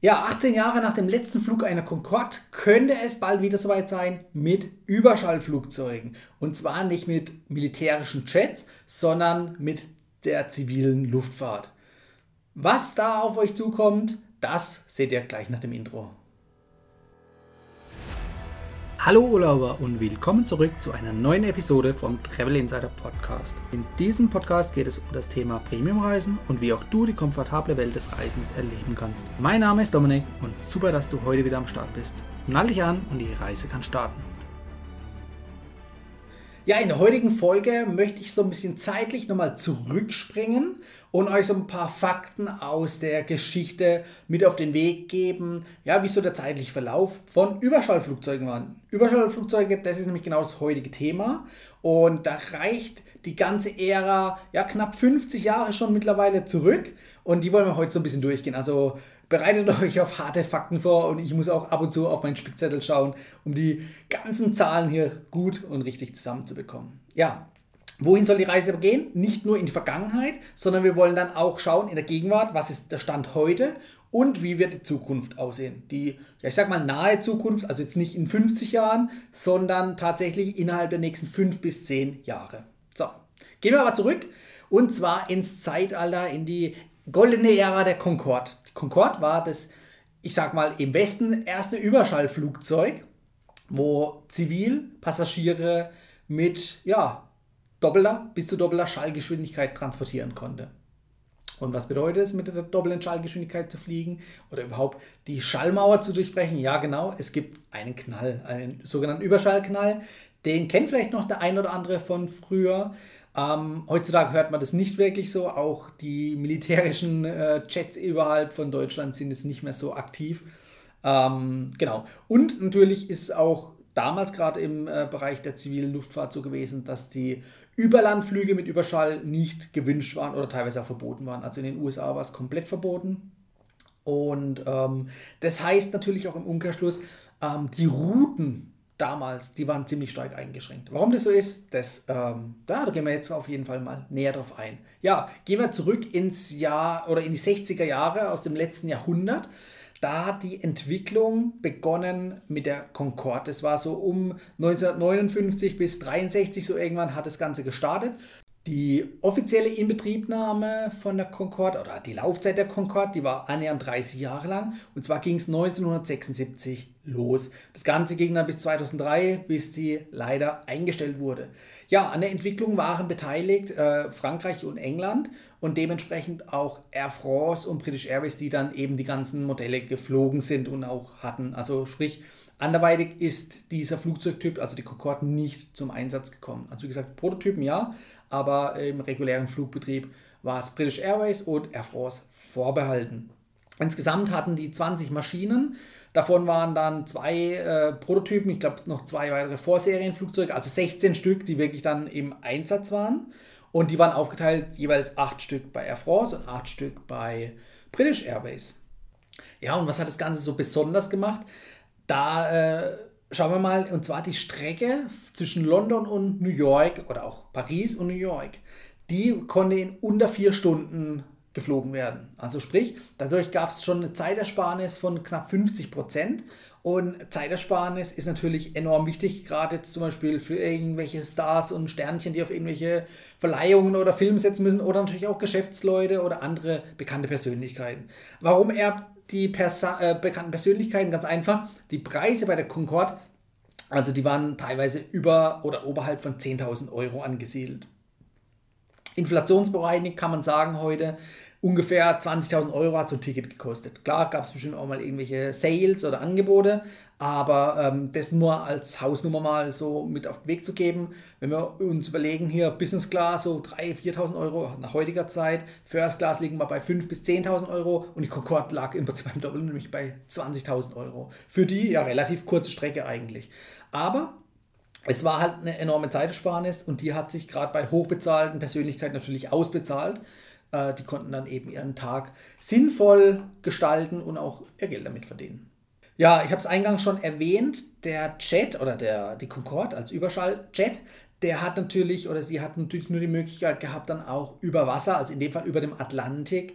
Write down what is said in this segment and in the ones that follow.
Ja, 18 Jahre nach dem letzten Flug einer Concorde könnte es bald wieder soweit sein mit Überschallflugzeugen. Und zwar nicht mit militärischen Jets, sondern mit der zivilen Luftfahrt. Was da auf euch zukommt, das seht ihr gleich nach dem Intro. Hallo Urlauber und willkommen zurück zu einer neuen Episode vom Travel Insider Podcast. In diesem Podcast geht es um das Thema Premiumreisen und wie auch du die komfortable Welt des Reisens erleben kannst. Mein Name ist Dominik und super, dass du heute wieder am Start bist. Nall dich an und die Reise kann starten. Ja, in der heutigen Folge möchte ich so ein bisschen zeitlich nochmal zurückspringen und euch so ein paar Fakten aus der Geschichte mit auf den Weg geben, ja, wie so der zeitliche Verlauf von Überschallflugzeugen war. Überschallflugzeuge, das ist nämlich genau das heutige Thema und da reicht die ganze Ära, ja, knapp 50 Jahre schon mittlerweile zurück und die wollen wir heute so ein bisschen durchgehen. Also bereitet euch auf harte Fakten vor und ich muss auch ab und zu auf meinen Spickzettel schauen, um die ganzen Zahlen hier gut und richtig zusammenzubekommen. Ja, wohin soll die Reise gehen? Nicht nur in die Vergangenheit, sondern wir wollen dann auch schauen in der Gegenwart, was ist der Stand heute und wie wird die Zukunft aussehen. Die, ja, ich sag mal nahe Zukunft, also jetzt nicht in 50 Jahren, sondern tatsächlich innerhalb der nächsten 5 bis 10 Jahre. So, gehen wir aber zurück und zwar ins Zeitalter, in die goldene Ära der Concorde. Concorde war das, ich sag mal, im Westen erste Überschallflugzeug, wo Zivilpassagiere mit ja, doppelter bis zu doppelter Schallgeschwindigkeit transportieren konnte. Und was bedeutet es, mit der doppelten Schallgeschwindigkeit zu fliegen oder überhaupt die Schallmauer zu durchbrechen? Ja, genau, es gibt einen Knall, einen sogenannten Überschallknall. Den kennt vielleicht noch der ein oder andere von früher. Ähm, heutzutage hört man das nicht wirklich so. Auch die militärischen äh, Jets überhalb von Deutschland sind jetzt nicht mehr so aktiv. Ähm, genau. Und natürlich ist auch damals gerade im äh, Bereich der zivilen Luftfahrt so gewesen, dass die Überlandflüge mit Überschall nicht gewünscht waren oder teilweise auch verboten waren. Also in den USA war es komplett verboten. Und ähm, das heißt natürlich auch im Umkehrschluss, ähm, die Routen damals, die waren ziemlich stark eingeschränkt. Warum das so ist, das, ähm, da, da gehen wir jetzt auf jeden Fall mal näher drauf ein. Ja, gehen wir zurück ins Jahr oder in die 60er Jahre aus dem letzten Jahrhundert. Da die Entwicklung begonnen mit der Concorde. Das war so um 1959 bis 63 so irgendwann hat das Ganze gestartet. Die offizielle Inbetriebnahme von der Concorde oder die Laufzeit der Concorde, die war annähernd 30 Jahre lang. Und zwar ging es 1976 los. Das Ganze ging dann bis 2003, bis die leider eingestellt wurde. Ja, an der Entwicklung waren beteiligt äh, Frankreich und England und dementsprechend auch Air France und British Airways, die dann eben die ganzen Modelle geflogen sind und auch hatten. Also sprich, Anderweitig ist dieser Flugzeugtyp, also die Concorde, nicht zum Einsatz gekommen. Also wie gesagt, Prototypen ja, aber im regulären Flugbetrieb war es British Airways und Air France vorbehalten. Insgesamt hatten die 20 Maschinen. Davon waren dann zwei äh, Prototypen, ich glaube noch zwei weitere Vorserienflugzeuge, also 16 Stück, die wirklich dann im Einsatz waren. Und die waren aufgeteilt jeweils acht Stück bei Air France und acht Stück bei British Airways. Ja, und was hat das Ganze so besonders gemacht? Da äh, schauen wir mal, und zwar die Strecke zwischen London und New York oder auch Paris und New York, die konnte in unter vier Stunden geflogen werden. Also sprich, dadurch gab es schon eine Zeitersparnis von knapp 50 Prozent. Und Zeitersparnis ist natürlich enorm wichtig, gerade jetzt zum Beispiel für irgendwelche Stars und Sternchen, die auf irgendwelche Verleihungen oder Filme setzen müssen oder natürlich auch Geschäftsleute oder andere bekannte Persönlichkeiten. Warum er die Persa äh, bekannten Persönlichkeiten ganz einfach. Die Preise bei der Concorde, also die waren teilweise über oder oberhalb von 10.000 Euro angesiedelt. Inflationsbereinigt kann man sagen heute, ungefähr 20.000 Euro hat so ein Ticket gekostet. Klar gab es bestimmt auch mal irgendwelche Sales oder Angebote, aber ähm, das nur als Hausnummer mal so mit auf den Weg zu geben. Wenn wir uns überlegen, hier Business Class so 3.000, 4.000 Euro nach heutiger Zeit, First Class liegen wir bei 5.000 bis 10.000 Euro und die Concorde lag im Prinzip beim Doppeln, nämlich bei 20.000 Euro. Für die ja relativ kurze Strecke eigentlich. Aber es war halt eine enorme Zeitersparnis und die hat sich gerade bei hochbezahlten Persönlichkeiten natürlich ausbezahlt. Äh, die konnten dann eben ihren Tag sinnvoll gestalten und auch ihr Geld damit verdienen. Ja, ich habe es eingangs schon erwähnt, der Jet oder der, die Concorde als Überschalljet, der hat natürlich oder sie hat natürlich nur die Möglichkeit gehabt, dann auch über Wasser, also in dem Fall über dem Atlantik,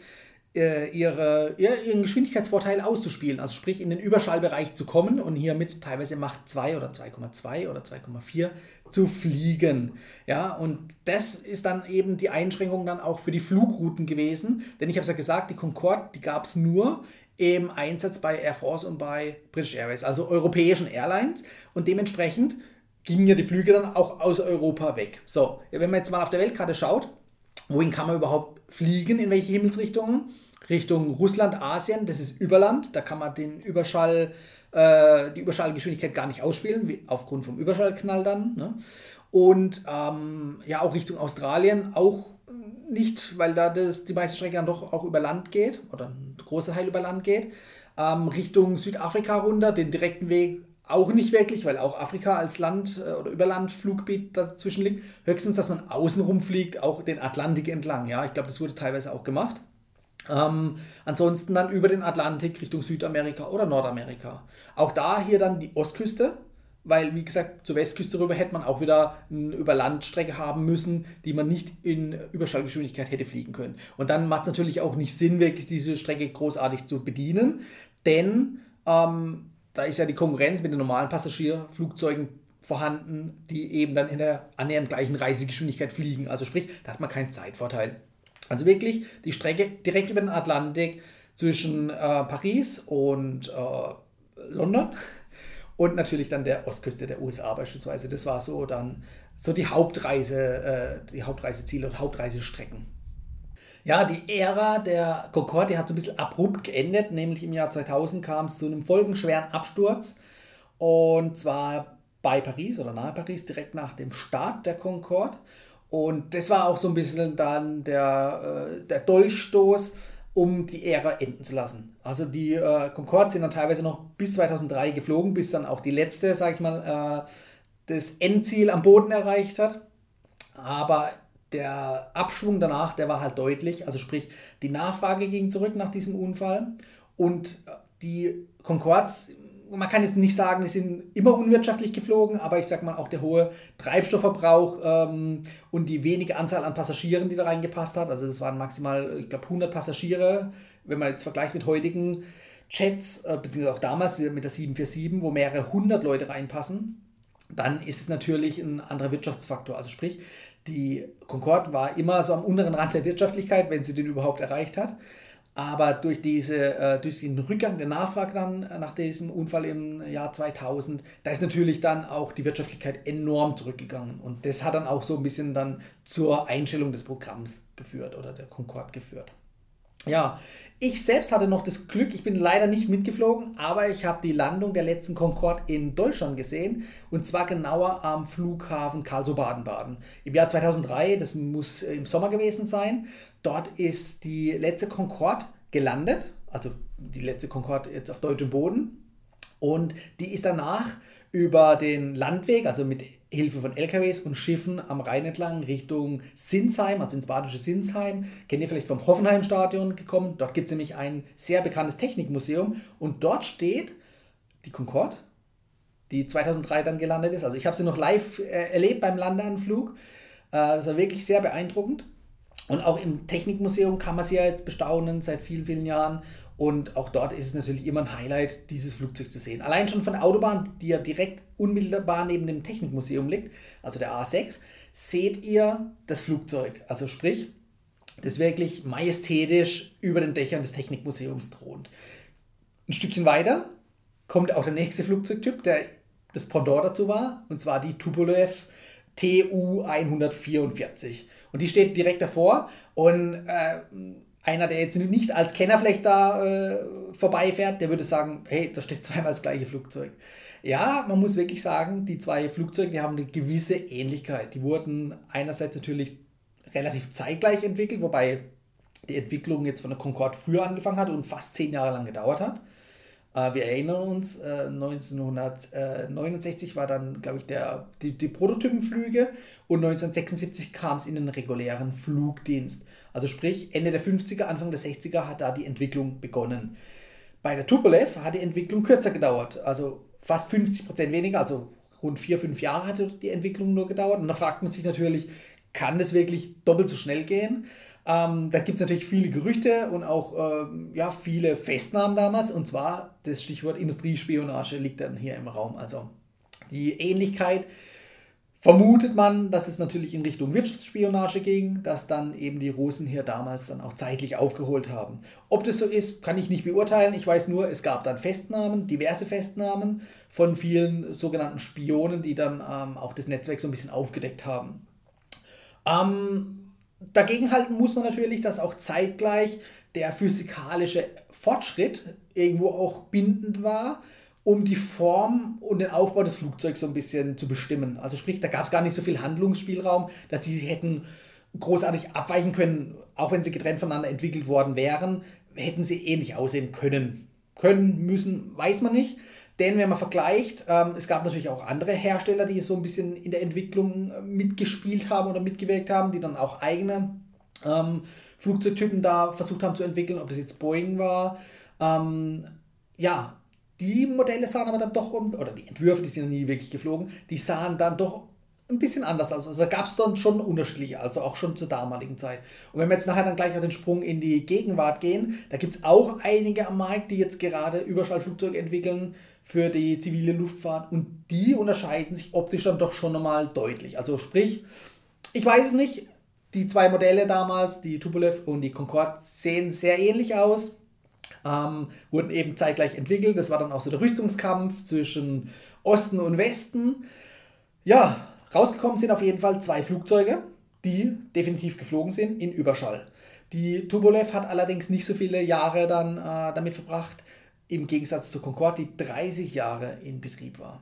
ihre, ihren Geschwindigkeitsvorteil auszuspielen, also sprich in den Überschallbereich zu kommen und hier mit teilweise Macht 2 oder 2,2 oder 2,4 zu fliegen. Ja, und das ist dann eben die Einschränkung dann auch für die Flugrouten gewesen, denn ich habe es ja gesagt, die Concorde, die gab es nur im Einsatz bei Air France und bei British Airways, also europäischen Airlines und dementsprechend gingen ja die Flüge dann auch aus Europa weg. So, wenn man jetzt mal auf der Weltkarte schaut, wohin kann man überhaupt fliegen, in welche Himmelsrichtungen? Richtung Russland, Asien, das ist Überland, da kann man den Überschall, äh, die Überschallgeschwindigkeit gar nicht ausspielen, wie, aufgrund vom Überschallknall dann. Ne? Und ähm, ja, auch Richtung Australien, auch nicht, weil da das, die meiste Strecke dann doch auch über Land geht, oder ein großer Teil über Land geht. Ähm, Richtung Südafrika runter, den direkten Weg auch nicht wirklich, weil auch Afrika als Land äh, oder Überlandfluggebiet dazwischen liegt. Höchstens, dass man außenrum fliegt, auch den Atlantik entlang. Ja, ich glaube, das wurde teilweise auch gemacht. Ähm, ansonsten dann über den Atlantik Richtung Südamerika oder Nordamerika. Auch da hier dann die Ostküste, weil wie gesagt, zur Westküste rüber hätte man auch wieder eine Überlandstrecke haben müssen, die man nicht in Überschallgeschwindigkeit hätte fliegen können. Und dann macht es natürlich auch nicht Sinn, wirklich diese Strecke großartig zu bedienen, denn ähm, da ist ja die Konkurrenz mit den normalen Passagierflugzeugen vorhanden, die eben dann in der annähernd gleichen Reisegeschwindigkeit fliegen. Also sprich, da hat man keinen Zeitvorteil. Also wirklich die Strecke direkt über den Atlantik zwischen äh, Paris und äh, London und natürlich dann der Ostküste der USA beispielsweise. Das war so dann so die Hauptreise, äh, die Hauptreiseziele und Hauptreisestrecken. Ja, die Ära der Concorde hat so ein bisschen abrupt geendet, nämlich im Jahr 2000 kam es zu einem folgenschweren Absturz und zwar bei Paris oder nahe Paris, direkt nach dem Start der Concorde. Und das war auch so ein bisschen dann der, äh, der Dolchstoß, um die Ära enden zu lassen. Also die äh, Concorde sind dann teilweise noch bis 2003 geflogen, bis dann auch die letzte, sage ich mal, äh, das Endziel am Boden erreicht hat. Aber der Abschwung danach, der war halt deutlich. Also sprich, die Nachfrage ging zurück nach diesem Unfall und die Concords man kann jetzt nicht sagen, die sind immer unwirtschaftlich geflogen, aber ich sag mal auch der hohe Treibstoffverbrauch ähm, und die wenige Anzahl an Passagieren, die da reingepasst hat. Also das waren maximal, ich glaube, 100 Passagiere, wenn man jetzt vergleicht mit heutigen Jets, äh, beziehungsweise auch damals mit der 747, wo mehrere hundert Leute reinpassen, dann ist es natürlich ein anderer Wirtschaftsfaktor. Also sprich, die Concorde war immer so am unteren Rand der Wirtschaftlichkeit, wenn sie den überhaupt erreicht hat. Aber durch, diese, äh, durch den Rückgang der Nachfrage dann äh, nach diesem Unfall im Jahr 2000, da ist natürlich dann auch die Wirtschaftlichkeit enorm zurückgegangen. Und das hat dann auch so ein bisschen dann zur Einstellung des Programms geführt oder der Concorde geführt. Ja, ich selbst hatte noch das Glück, ich bin leider nicht mitgeflogen, aber ich habe die Landung der letzten Concorde in Deutschland gesehen und zwar genauer am Flughafen Karlsruhe-Baden-Baden. Im Jahr 2003, das muss im Sommer gewesen sein, dort ist die letzte Concorde gelandet, also die letzte Concorde jetzt auf deutschem Boden und die ist danach über den Landweg, also mit Hilfe von LKWs und Schiffen am Rhein entlang Richtung Sinsheim, also ins badische Sinsheim. Kennt ihr vielleicht vom Hoffenheim-Stadion gekommen? Dort gibt es nämlich ein sehr bekanntes Technikmuseum und dort steht die Concorde, die 2003 dann gelandet ist. Also ich habe sie noch live äh, erlebt beim Landeanflug. Äh, das war wirklich sehr beeindruckend. Und auch im Technikmuseum kann man sie ja jetzt bestaunen seit vielen, vielen Jahren. Und auch dort ist es natürlich immer ein Highlight, dieses Flugzeug zu sehen. Allein schon von der Autobahn, die ja direkt unmittelbar neben dem Technikmuseum liegt, also der A6, seht ihr das Flugzeug. Also sprich, das wirklich majestätisch über den Dächern des Technikmuseums thront. Ein Stückchen weiter kommt auch der nächste Flugzeugtyp, der das Pendant dazu war, und zwar die Tupolev TU 144. Und die steht direkt davor und äh, einer, der jetzt nicht als Kenner vielleicht da äh, vorbeifährt, der würde sagen, hey, da steht zweimal das gleiche Flugzeug. Ja, man muss wirklich sagen, die zwei Flugzeuge, die haben eine gewisse Ähnlichkeit. Die wurden einerseits natürlich relativ zeitgleich entwickelt, wobei die Entwicklung jetzt von der Concorde früher angefangen hat und fast zehn Jahre lang gedauert hat. Äh, wir erinnern uns, 1969 äh, war dann, glaube ich, der, die, die Prototypenflüge und 1976 kam es in den regulären Flugdienst. Also sprich, Ende der 50er, Anfang der 60er hat da die Entwicklung begonnen. Bei der Tupolev hat die Entwicklung kürzer gedauert, also fast 50 Prozent weniger, also rund vier, fünf Jahre hatte die Entwicklung nur gedauert. Und da fragt man sich natürlich, kann das wirklich doppelt so schnell gehen. Ähm, da gibt es natürlich viele Gerüchte und auch ähm, ja, viele Festnahmen damals. Und zwar das Stichwort Industriespionage liegt dann hier im Raum. Also die Ähnlichkeit vermutet man, dass es natürlich in Richtung Wirtschaftsspionage ging, dass dann eben die Russen hier damals dann auch zeitlich aufgeholt haben. Ob das so ist, kann ich nicht beurteilen. Ich weiß nur, es gab dann Festnahmen, diverse Festnahmen von vielen sogenannten Spionen, die dann ähm, auch das Netzwerk so ein bisschen aufgedeckt haben. Ähm, dagegen halten muss man natürlich, dass auch zeitgleich der physikalische Fortschritt irgendwo auch bindend war um die Form und den Aufbau des Flugzeugs so ein bisschen zu bestimmen. Also sprich, da gab es gar nicht so viel Handlungsspielraum, dass die hätten großartig abweichen können, auch wenn sie getrennt voneinander entwickelt worden wären, hätten sie ähnlich aussehen können. Können, müssen, weiß man nicht. Denn wenn man vergleicht, ähm, es gab natürlich auch andere Hersteller, die so ein bisschen in der Entwicklung äh, mitgespielt haben oder mitgewirkt haben, die dann auch eigene ähm, Flugzeugtypen da versucht haben zu entwickeln, ob das jetzt Boeing war. Ähm, ja, die Modelle sahen aber dann doch, oder die Entwürfe, die sind ja nie wirklich geflogen, die sahen dann doch ein bisschen anders aus. Also da gab es dann schon unterschiedliche, also auch schon zur damaligen Zeit. Und wenn wir jetzt nachher dann gleich auf den Sprung in die Gegenwart gehen, da gibt es auch einige am Markt, die jetzt gerade Überschallflugzeuge entwickeln für die zivile Luftfahrt und die unterscheiden sich optisch dann doch schon nochmal deutlich. Also sprich, ich weiß es nicht, die zwei Modelle damals, die Tupolev und die Concorde, sehen sehr ähnlich aus ähm, wurden eben zeitgleich entwickelt. Das war dann auch so der Rüstungskampf zwischen Osten und Westen. Ja, rausgekommen sind auf jeden Fall zwei Flugzeuge, die definitiv geflogen sind in Überschall. Die Tupolev hat allerdings nicht so viele Jahre dann äh, damit verbracht, im Gegensatz zur Concorde, die 30 Jahre in Betrieb war.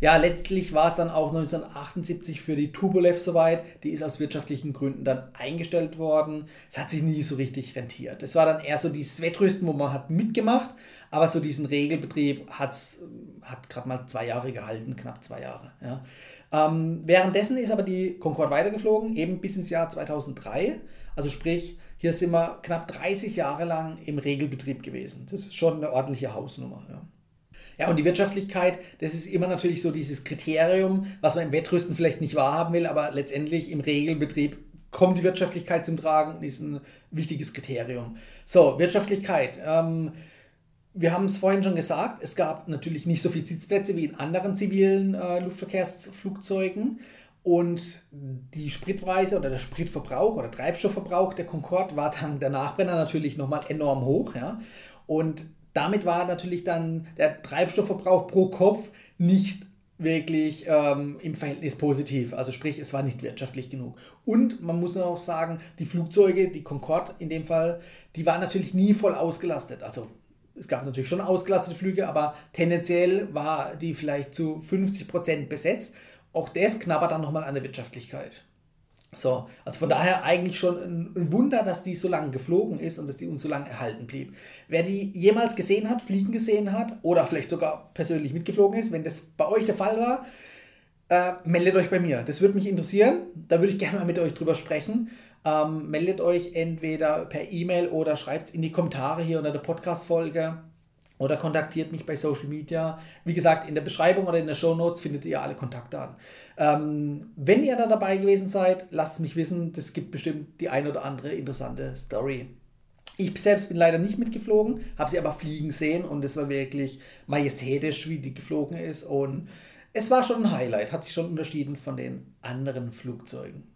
Ja, letztlich war es dann auch 1978 für die Tupolev soweit. Die ist aus wirtschaftlichen Gründen dann eingestellt worden. Es hat sich nie so richtig rentiert. Es war dann eher so dieses Wettrüsten, wo man hat mitgemacht, aber so diesen Regelbetrieb hat's, hat gerade mal zwei Jahre gehalten, knapp zwei Jahre. Ja. Ähm, währenddessen ist aber die Concorde weitergeflogen, eben bis ins Jahr 2003. Also sprich, hier sind wir knapp 30 Jahre lang im Regelbetrieb gewesen. Das ist schon eine ordentliche Hausnummer. Ja. Ja, und die Wirtschaftlichkeit, das ist immer natürlich so dieses Kriterium, was man im Wettrüsten vielleicht nicht wahrhaben will, aber letztendlich im Regelbetrieb kommt die Wirtschaftlichkeit zum Tragen und ist ein wichtiges Kriterium. So, Wirtschaftlichkeit. Ähm, wir haben es vorhin schon gesagt, es gab natürlich nicht so viele Sitzplätze wie in anderen zivilen äh, Luftverkehrsflugzeugen. Und die Spritpreise oder der Spritverbrauch oder Treibstoffverbrauch der Concorde war dann der Nachbrenner natürlich nochmal enorm hoch. Ja? Und damit war natürlich dann der Treibstoffverbrauch pro Kopf nicht wirklich ähm, im Verhältnis positiv. Also sprich, es war nicht wirtschaftlich genug. Und man muss auch sagen, die Flugzeuge, die Concorde in dem Fall, die waren natürlich nie voll ausgelastet. Also es gab natürlich schon ausgelastete Flüge, aber tendenziell war die vielleicht zu 50 Prozent besetzt. Auch das knabbert dann nochmal an der Wirtschaftlichkeit. So, also von daher eigentlich schon ein Wunder, dass die so lange geflogen ist und dass die uns so lange erhalten blieb. Wer die jemals gesehen hat, fliegen gesehen hat oder vielleicht sogar persönlich mitgeflogen ist, wenn das bei euch der Fall war, äh, meldet euch bei mir. Das würde mich interessieren. Da würde ich gerne mal mit euch drüber sprechen. Ähm, meldet euch entweder per E-Mail oder schreibt es in die Kommentare hier unter der Podcast-Folge oder kontaktiert mich bei Social Media. Wie gesagt, in der Beschreibung oder in der Show Notes findet ihr alle Kontaktdaten. Ähm, wenn ihr da dabei gewesen seid, lasst es mich wissen. Das gibt bestimmt die ein oder andere interessante Story. Ich selbst bin leider nicht mitgeflogen, habe sie aber fliegen sehen und es war wirklich majestätisch, wie die geflogen ist. Und es war schon ein Highlight, hat sich schon unterschieden von den anderen Flugzeugen.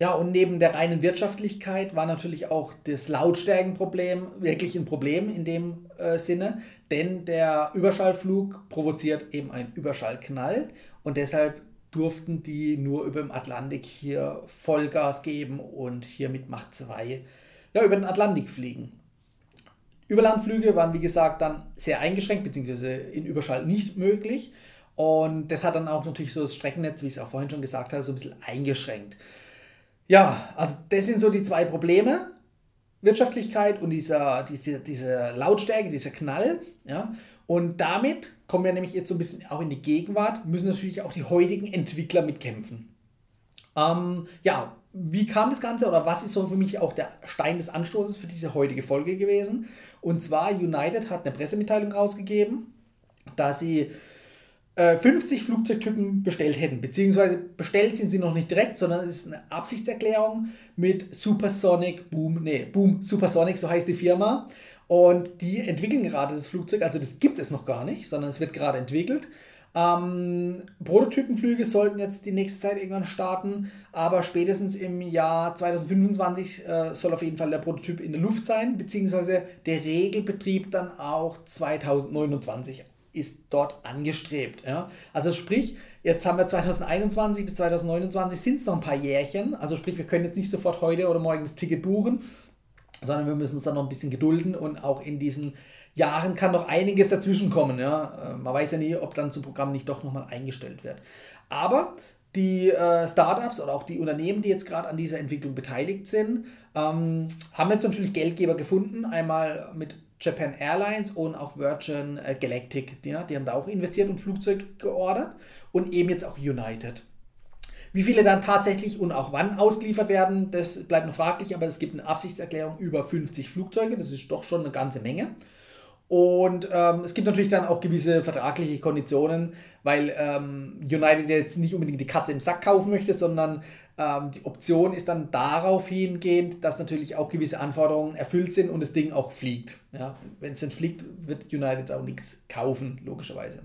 Ja, und neben der reinen Wirtschaftlichkeit war natürlich auch das Lautstärkenproblem wirklich ein Problem in dem äh, Sinne, denn der Überschallflug provoziert eben einen Überschallknall und deshalb durften die nur über dem Atlantik hier Vollgas geben und hier mit Macht 2 ja, über den Atlantik fliegen. Überlandflüge waren wie gesagt dann sehr eingeschränkt, beziehungsweise in Überschall nicht möglich. Und das hat dann auch natürlich so das Streckennetz, wie ich es auch vorhin schon gesagt habe, so ein bisschen eingeschränkt. Ja, also das sind so die zwei Probleme. Wirtschaftlichkeit und dieser, diese, diese Lautstärke, dieser Knall. Ja? Und damit kommen wir nämlich jetzt so ein bisschen auch in die Gegenwart, müssen natürlich auch die heutigen Entwickler mitkämpfen. Ähm, ja, wie kam das Ganze oder was ist so für mich auch der Stein des Anstoßes für diese heutige Folge gewesen? Und zwar United hat eine Pressemitteilung rausgegeben, da sie 50 Flugzeugtypen bestellt hätten. Beziehungsweise bestellt sind sie noch nicht direkt, sondern es ist eine Absichtserklärung mit Supersonic Boom, nee, Boom Supersonic, so heißt die Firma. Und die entwickeln gerade das Flugzeug, also das gibt es noch gar nicht, sondern es wird gerade entwickelt. Ähm, Prototypenflüge sollten jetzt die nächste Zeit irgendwann starten, aber spätestens im Jahr 2025 äh, soll auf jeden Fall der Prototyp in der Luft sein, beziehungsweise der Regelbetrieb dann auch 2029 ist dort angestrebt. Ja? Also sprich, jetzt haben wir 2021 bis 2029 sind es noch ein paar Jährchen. Also sprich, wir können jetzt nicht sofort heute oder morgen das Ticket buchen, sondern wir müssen uns dann noch ein bisschen gedulden und auch in diesen Jahren kann noch einiges dazwischen kommen. Ja? Äh, man weiß ja nie, ob dann zum Programm nicht doch nochmal eingestellt wird. Aber die äh, Startups oder auch die Unternehmen, die jetzt gerade an dieser Entwicklung beteiligt sind, ähm, haben jetzt natürlich Geldgeber gefunden. Einmal mit Japan Airlines und auch Virgin äh, Galactic. Die, die haben da auch investiert und Flugzeug geordert und eben jetzt auch United. Wie viele dann tatsächlich und auch wann ausgeliefert werden, das bleibt noch fraglich, aber es gibt eine Absichtserklärung über 50 Flugzeuge, das ist doch schon eine ganze Menge. Und ähm, es gibt natürlich dann auch gewisse vertragliche Konditionen, weil ähm, United jetzt nicht unbedingt die Katze im Sack kaufen möchte, sondern ähm, die Option ist dann darauf hingehend, dass natürlich auch gewisse Anforderungen erfüllt sind und das Ding auch fliegt. Ja, Wenn es dann fliegt, wird United auch nichts kaufen, logischerweise.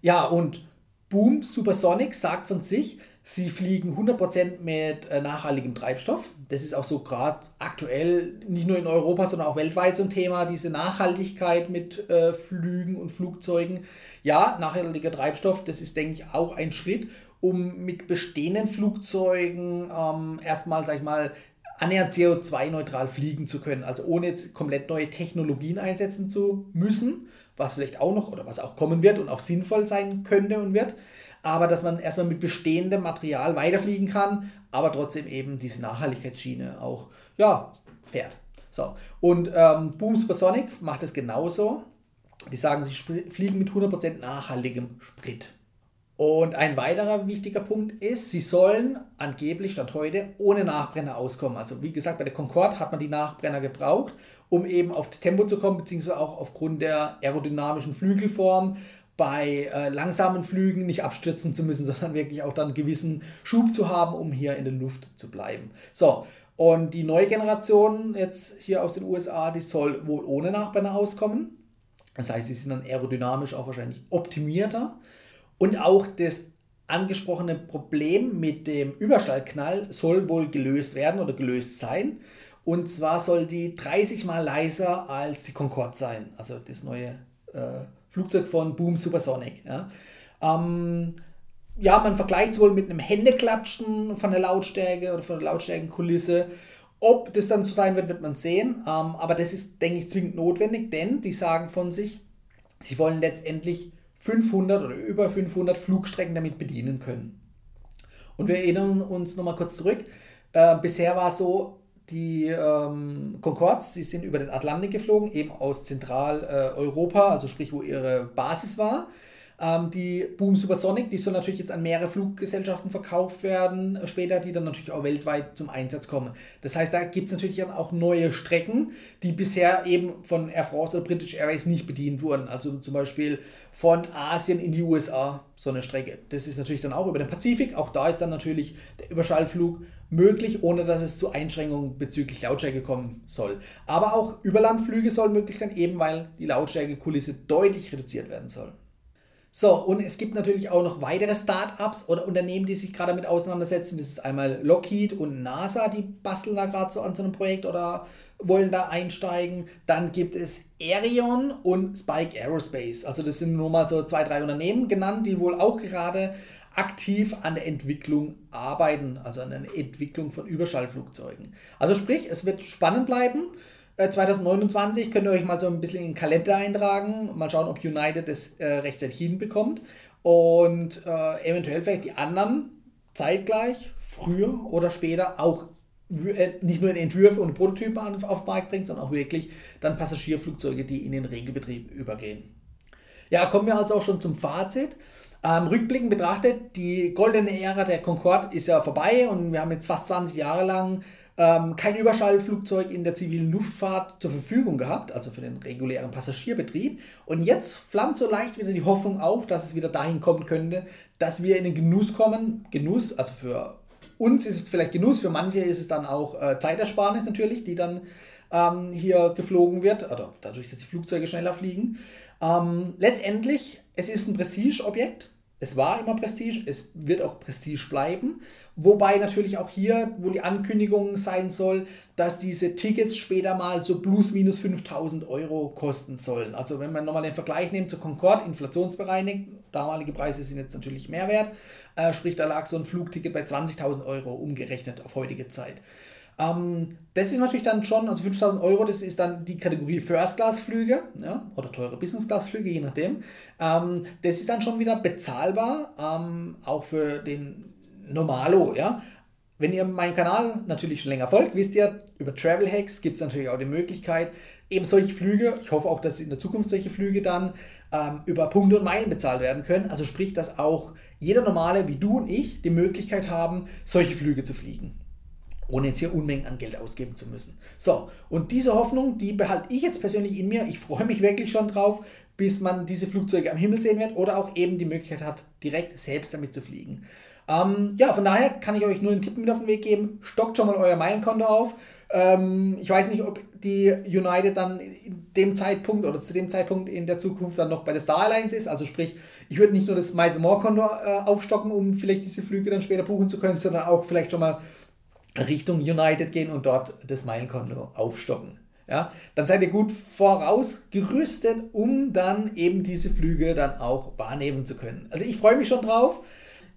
Ja, und Boom Supersonic sagt von sich, Sie fliegen 100% mit äh, nachhaltigem Treibstoff. Das ist auch so gerade aktuell, nicht nur in Europa, sondern auch weltweit so ein Thema, diese Nachhaltigkeit mit äh, Flügen und Flugzeugen. Ja, nachhaltiger Treibstoff, das ist, denke ich, auch ein Schritt, um mit bestehenden Flugzeugen ähm, erstmal, sag ich mal, annähernd CO2-neutral fliegen zu können. Also ohne jetzt komplett neue Technologien einsetzen zu müssen, was vielleicht auch noch oder was auch kommen wird und auch sinnvoll sein könnte und wird aber dass man erstmal mit bestehendem Material weiterfliegen kann, aber trotzdem eben diese Nachhaltigkeitsschiene auch ja, fährt. So. Und ähm, Boom Supersonic macht es genauso. Die sagen, sie fliegen mit 100% nachhaltigem Sprit. Und ein weiterer wichtiger Punkt ist, sie sollen angeblich Stand heute ohne Nachbrenner auskommen. Also wie gesagt, bei der Concorde hat man die Nachbrenner gebraucht, um eben auf das Tempo zu kommen, beziehungsweise auch aufgrund der aerodynamischen Flügelform bei äh, langsamen Flügen nicht abstürzen zu müssen, sondern wirklich auch dann einen gewissen Schub zu haben, um hier in der Luft zu bleiben. So, und die neue Generation jetzt hier aus den USA, die soll wohl ohne Nachbrenner auskommen. Das heißt, sie sind dann aerodynamisch auch wahrscheinlich optimierter. Und auch das angesprochene Problem mit dem Überstallknall soll wohl gelöst werden oder gelöst sein. Und zwar soll die 30 mal leiser als die Concorde sein, also das neue äh, Flugzeug von Boom Supersonic. Ja. Ähm, ja, man vergleicht es wohl mit einem Händeklatschen von der Lautstärke oder von der Lautstärkenkulisse. Ob das dann so sein wird, wird man sehen. Ähm, aber das ist, denke ich, zwingend notwendig, denn die sagen von sich, sie wollen letztendlich 500 oder über 500 Flugstrecken damit bedienen können. Und wir erinnern uns nochmal kurz zurück. Äh, bisher war es so, die ähm, Concords, sie sind über den Atlantik geflogen, eben aus Zentraleuropa, äh, also sprich, wo ihre Basis war. Ähm, die Boom Supersonic, die soll natürlich jetzt an mehrere Fluggesellschaften verkauft werden, äh, später, die dann natürlich auch weltweit zum Einsatz kommen. Das heißt, da gibt es natürlich dann auch neue Strecken, die bisher eben von Air France oder British Airways nicht bedient wurden. Also zum Beispiel von Asien in die USA, so eine Strecke. Das ist natürlich dann auch über den Pazifik. Auch da ist dann natürlich der Überschallflug möglich, ohne dass es zu Einschränkungen bezüglich Lautstärke kommen soll. Aber auch Überlandflüge sollen möglich sein, eben weil die Lautstärkekulisse deutlich reduziert werden soll. So, und es gibt natürlich auch noch weitere Startups oder Unternehmen, die sich gerade damit auseinandersetzen. Das ist einmal Lockheed und NASA, die basteln da gerade so an so einem Projekt oder wollen da einsteigen. Dann gibt es Aerion und Spike Aerospace. Also das sind nur mal so zwei, drei Unternehmen genannt, die wohl auch gerade aktiv an der Entwicklung arbeiten, also an der Entwicklung von Überschallflugzeugen. Also sprich, es wird spannend bleiben. 2029 äh, könnt ihr euch mal so ein bisschen in den Kalender eintragen, mal schauen, ob United das äh, rechtzeitig hinbekommt und äh, eventuell vielleicht die anderen zeitgleich, früher oder später auch äh, nicht nur in Entwürfe und Prototypen auf den Markt bringt, sondern auch wirklich dann Passagierflugzeuge, die in den Regelbetrieb übergehen. Ja, kommen wir also auch schon zum Fazit. Ähm, rückblickend betrachtet, die goldene Ära der Concorde ist ja vorbei und wir haben jetzt fast 20 Jahre lang ähm, kein Überschallflugzeug in der zivilen Luftfahrt zur Verfügung gehabt, also für den regulären Passagierbetrieb. Und jetzt flammt so leicht wieder die Hoffnung auf, dass es wieder dahin kommen könnte, dass wir in den Genuss kommen. Genuss, also für uns ist es vielleicht Genuss, für manche ist es dann auch äh, Zeitersparnis natürlich, die dann ähm, hier geflogen wird, oder dadurch, dass die Flugzeuge schneller fliegen. Ähm, letztendlich, es ist ein Prestigeobjekt. Es war immer Prestige, es wird auch Prestige bleiben. Wobei natürlich auch hier, wo die Ankündigung sein soll, dass diese Tickets später mal so plus minus 5000 Euro kosten sollen. Also wenn man nochmal den Vergleich nimmt zu Concorde, inflationsbereinigt, damalige Preise sind jetzt natürlich mehr wert, äh, sprich da lag so ein Flugticket bei 20.000 Euro umgerechnet auf heutige Zeit. Ähm, das ist natürlich dann schon, also 5000 Euro, das ist dann die Kategorie First-Class-Flüge ja, oder teure Business-Class-Flüge, je nachdem. Ähm, das ist dann schon wieder bezahlbar, ähm, auch für den Normalo. Ja. Wenn ihr meinem Kanal natürlich schon länger folgt, wisst ihr, über Travel Hacks gibt es natürlich auch die Möglichkeit, eben solche Flüge, ich hoffe auch, dass in der Zukunft solche Flüge dann ähm, über Punkte und Meilen bezahlt werden können. Also sprich, dass auch jeder Normale wie du und ich die Möglichkeit haben, solche Flüge zu fliegen ohne jetzt hier Unmengen an Geld ausgeben zu müssen. So, und diese Hoffnung, die behalte ich jetzt persönlich in mir. Ich freue mich wirklich schon drauf, bis man diese Flugzeuge am Himmel sehen wird oder auch eben die Möglichkeit hat, direkt selbst damit zu fliegen. Ähm, ja, von daher kann ich euch nur den Tipp mit auf den Weg geben. Stockt schon mal euer Meilenkonto auf. Ähm, ich weiß nicht, ob die United dann in dem Zeitpunkt oder zu dem Zeitpunkt in der Zukunft dann noch bei der Star Alliance ist. Also sprich, ich würde nicht nur das Miles More Konto äh, aufstocken, um vielleicht diese Flüge dann später buchen zu können, sondern auch vielleicht schon mal Richtung United gehen und dort das Meilenkonto aufstocken. Ja, dann seid ihr gut vorausgerüstet, um dann eben diese Flüge dann auch wahrnehmen zu können. Also ich freue mich schon drauf.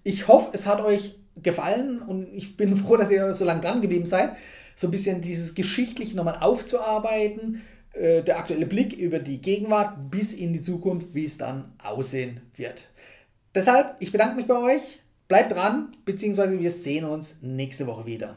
Ich hoffe, es hat euch gefallen und ich bin froh, dass ihr so lange dran geblieben seid. So ein bisschen dieses Geschichtliche nochmal aufzuarbeiten, äh, der aktuelle Blick über die Gegenwart bis in die Zukunft, wie es dann aussehen wird. Deshalb, ich bedanke mich bei euch. Bleibt dran, beziehungsweise wir sehen uns nächste Woche wieder.